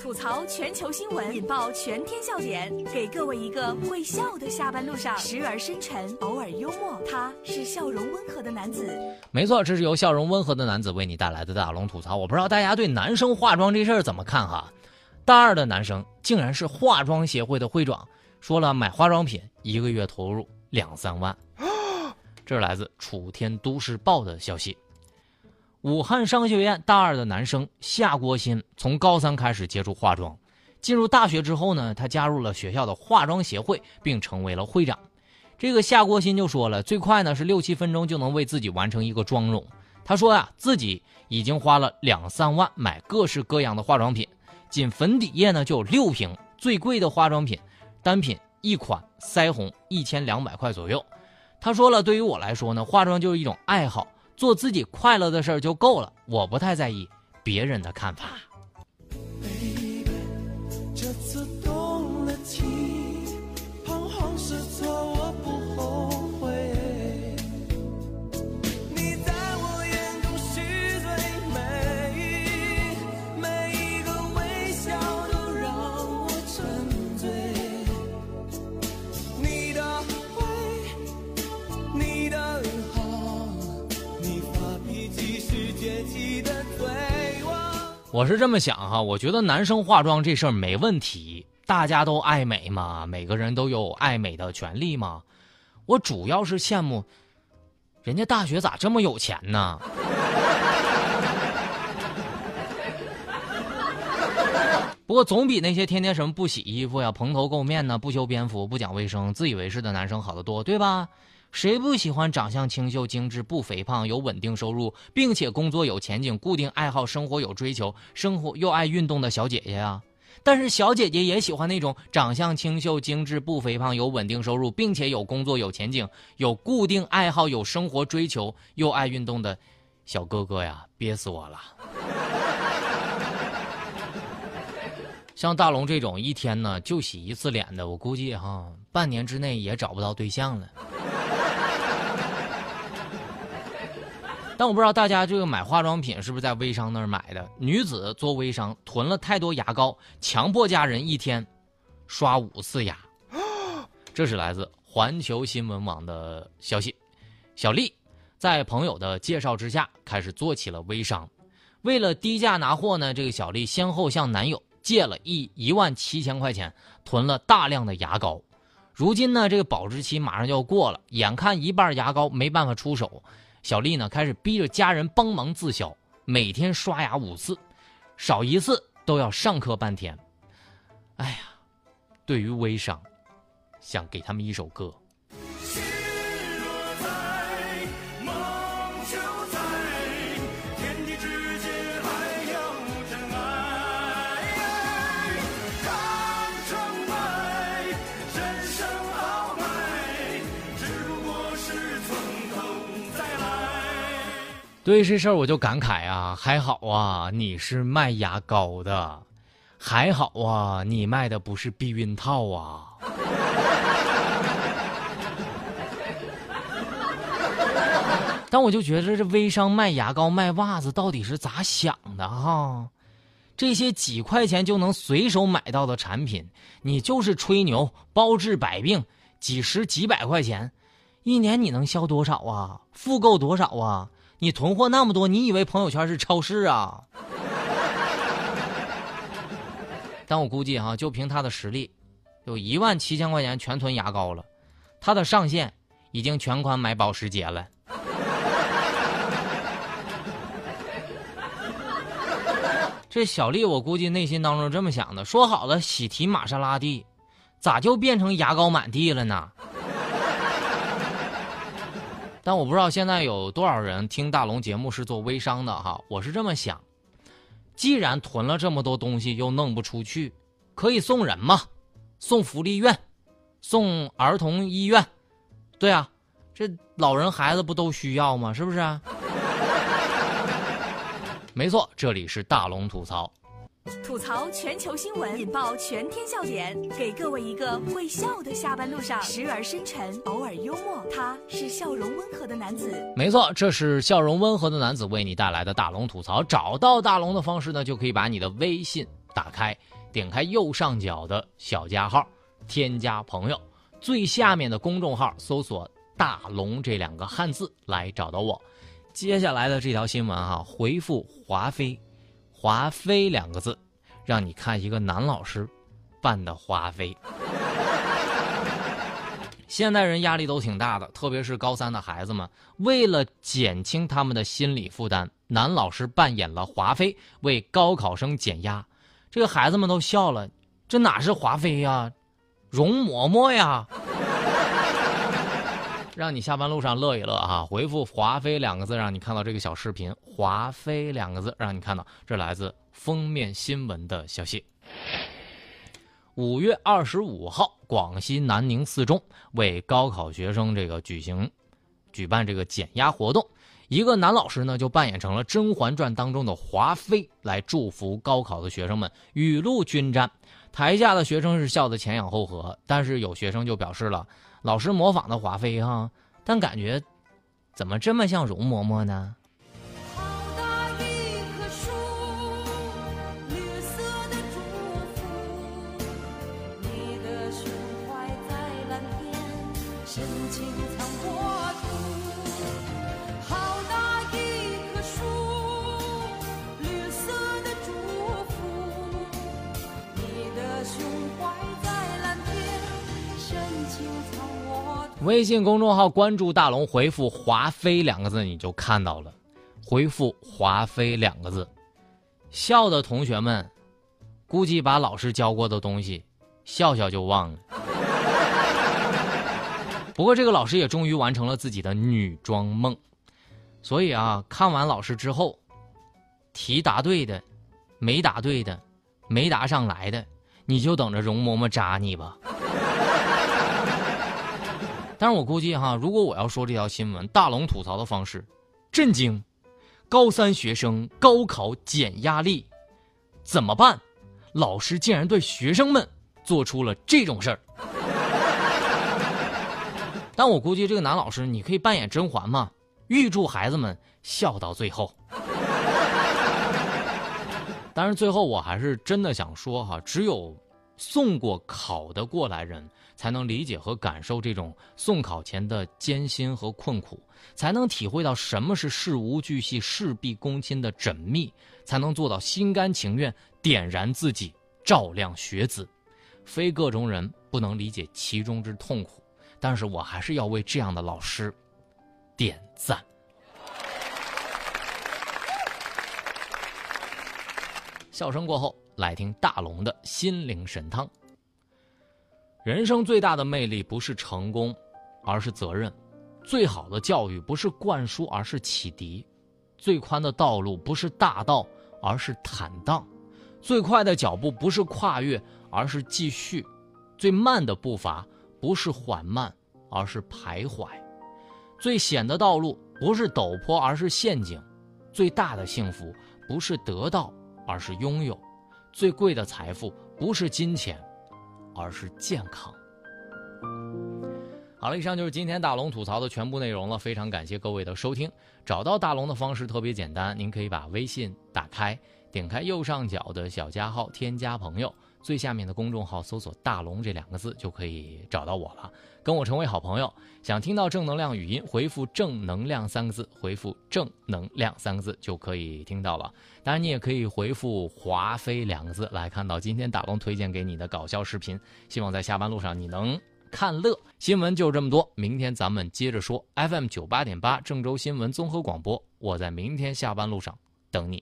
吐槽全球新闻，引爆全天笑点，给各位一个会笑的下班路上，时而深沉，偶尔幽默。他是笑容温和的男子。没错，这是由笑容温和的男子为你带来的大龙吐槽。我不知道大家对男生化妆这事儿怎么看哈？大二的男生竟然是化妆协会的会长，说了买化妆品一个月投入两三万。这是来自楚天都市报的消息。武汉商学院大二的男生夏国新从高三开始接触化妆，进入大学之后呢，他加入了学校的化妆协会，并成为了会长。这个夏国新就说了，最快呢是六七分钟就能为自己完成一个妆容。他说呀，自己已经花了两三万买各式各样的化妆品，仅粉底液呢就有六瓶，最贵的化妆品单品一款腮红一千两百块左右。他说了，对于我来说呢，化妆就是一种爱好。做自己快乐的事儿就够了，我不太在意别人的看法。我是这么想哈，我觉得男生化妆这事儿没问题，大家都爱美嘛，每个人都有爱美的权利嘛。我主要是羡慕，人家大学咋这么有钱呢？不过总比那些天天什么不洗衣服呀、蓬头垢面呢、不修边幅、不讲卫生、自以为是的男生好得多，对吧？谁不喜欢长相清秀、精致、不肥胖、有稳定收入，并且工作有前景、固定爱好、生活有追求、生活又爱运动的小姐姐呀？但是小姐姐也喜欢那种长相清秀、精致、不肥胖、有稳定收入，并且有工作有前景、有固定爱好、有生活追求又爱运动的小哥哥呀！憋死我了！像大龙这种一天呢就洗一次脸的，我估计哈半年之内也找不到对象了。但我不知道大家这个买化妆品是不是在微商那儿买的？女子做微商囤了太多牙膏，强迫家人一天刷五次牙。这是来自环球新闻网的消息。小丽在朋友的介绍之下开始做起了微商，为了低价拿货呢，这个小丽先后向男友借了一一万七千块钱，囤了大量的牙膏。如今呢，这个保质期马上就要过了，眼看一半牙膏没办法出手。小丽呢，开始逼着家人帮忙自小，每天刷牙五次，少一次都要上课半天。哎呀，对于微商，想给他们一首歌。对这事儿我就感慨啊，还好啊，你是卖牙膏的，还好啊，你卖的不是避孕套啊。但我就觉得这微商卖牙膏、卖袜子到底是咋想的哈？这些几块钱就能随手买到的产品，你就是吹牛，包治百病，几十几百块钱，一年你能销多少啊？复购多少啊？你囤货那么多，你以为朋友圈是超市啊？但我估计哈，就凭他的实力，有一万七千块钱全囤牙膏了，他的上限已经全款买保时捷了。这小丽，我估计内心当中这么想的：说好了喜提玛莎拉蒂，咋就变成牙膏满地了呢？但我不知道现在有多少人听大龙节目是做微商的哈，我是这么想，既然囤了这么多东西又弄不出去，可以送人嘛，送福利院，送儿童医院，对啊，这老人孩子不都需要吗？是不是啊？没错，这里是大龙吐槽。吐槽全球新闻，引爆全天笑点，给各位一个会笑的下班路上，时而深沉，偶尔幽默。他是笑容温和的男子。没错，这是笑容温和的男子为你带来的大龙吐槽。找到大龙的方式呢，就可以把你的微信打开，点开右上角的小加号，添加朋友，最下面的公众号搜索“大龙”这两个汉字来找到我。接下来的这条新闻哈，回复“华妃”，“华妃”两个字，让你看一个男老师扮的华妃。现代人压力都挺大的，特别是高三的孩子们。为了减轻他们的心理负担，男老师扮演了华妃，为高考生减压。这个孩子们都笑了，这哪是华妃呀，容嬷嬷呀！让你下班路上乐一乐啊！回复“华妃”两个字，让你看到这个小视频。“华妃”两个字，让你看到这来自封面新闻的消息。五月二十五号，广西南宁四中为高考学生这个举行举办这个减压活动，一个男老师呢就扮演成了《甄嬛传》当中的华妃来祝福高考的学生们雨露均沾。台下的学生是笑得前仰后合，但是有学生就表示了，老师模仿的华妃哈，但感觉怎么这么像容嬷嬷呢？深情藏多微信公众号关注大龙，回复“华妃”两个字，你就看到了。回复“华妃”两个字，笑的同学们，估计把老师教过的东西，笑笑就忘了。不过这个老师也终于完成了自己的女装梦，所以啊，看完老师之后，题答对的，没答对的，没答上来的，你就等着容嬷嬷扎你吧。但是我估计哈，如果我要说这条新闻，大龙吐槽的方式，震惊，高三学生高考减压力，怎么办？老师竟然对学生们做出了这种事儿。但我估计这个男老师，你可以扮演甄嬛嘛，预祝孩子们笑到最后。但是最后我还是真的想说哈，只有送过考的过来人。才能理解和感受这种送考前的艰辛和困苦，才能体会到什么是事无巨细、事必躬亲的缜密，才能做到心甘情愿点燃自己，照亮学子。非各种人不能理解其中之痛苦，但是我还是要为这样的老师点赞。笑声过后，来听大龙的心灵神汤。人生最大的魅力不是成功，而是责任；最好的教育不是灌输，而是启迪；最宽的道路不是大道，而是坦荡；最快的脚步不是跨越，而是继续；最慢的步伐不是缓慢，而是徘徊；最险的道路不是陡坡，而是陷阱；最大的幸福不是得到，而是拥有；最贵的财富不是金钱。而是健康。好了，以上就是今天大龙吐槽的全部内容了。非常感谢各位的收听。找到大龙的方式特别简单，您可以把微信打开，点开右上角的小加号，添加朋友，最下面的公众号搜索“大龙”这两个字，就可以找到我了，跟我成为好朋友。想听到正能量语音，回复“正能量”三个字，回复“正能量”三个字就可以听到了。当然，你也可以回复“华妃”两个字来看到今天大龙推荐给你的搞笑视频。希望在下班路上你能看乐。新闻就这么多，明天咱们接着说。FM 九八点八郑州新闻综合广播，我在明天下班路上等你。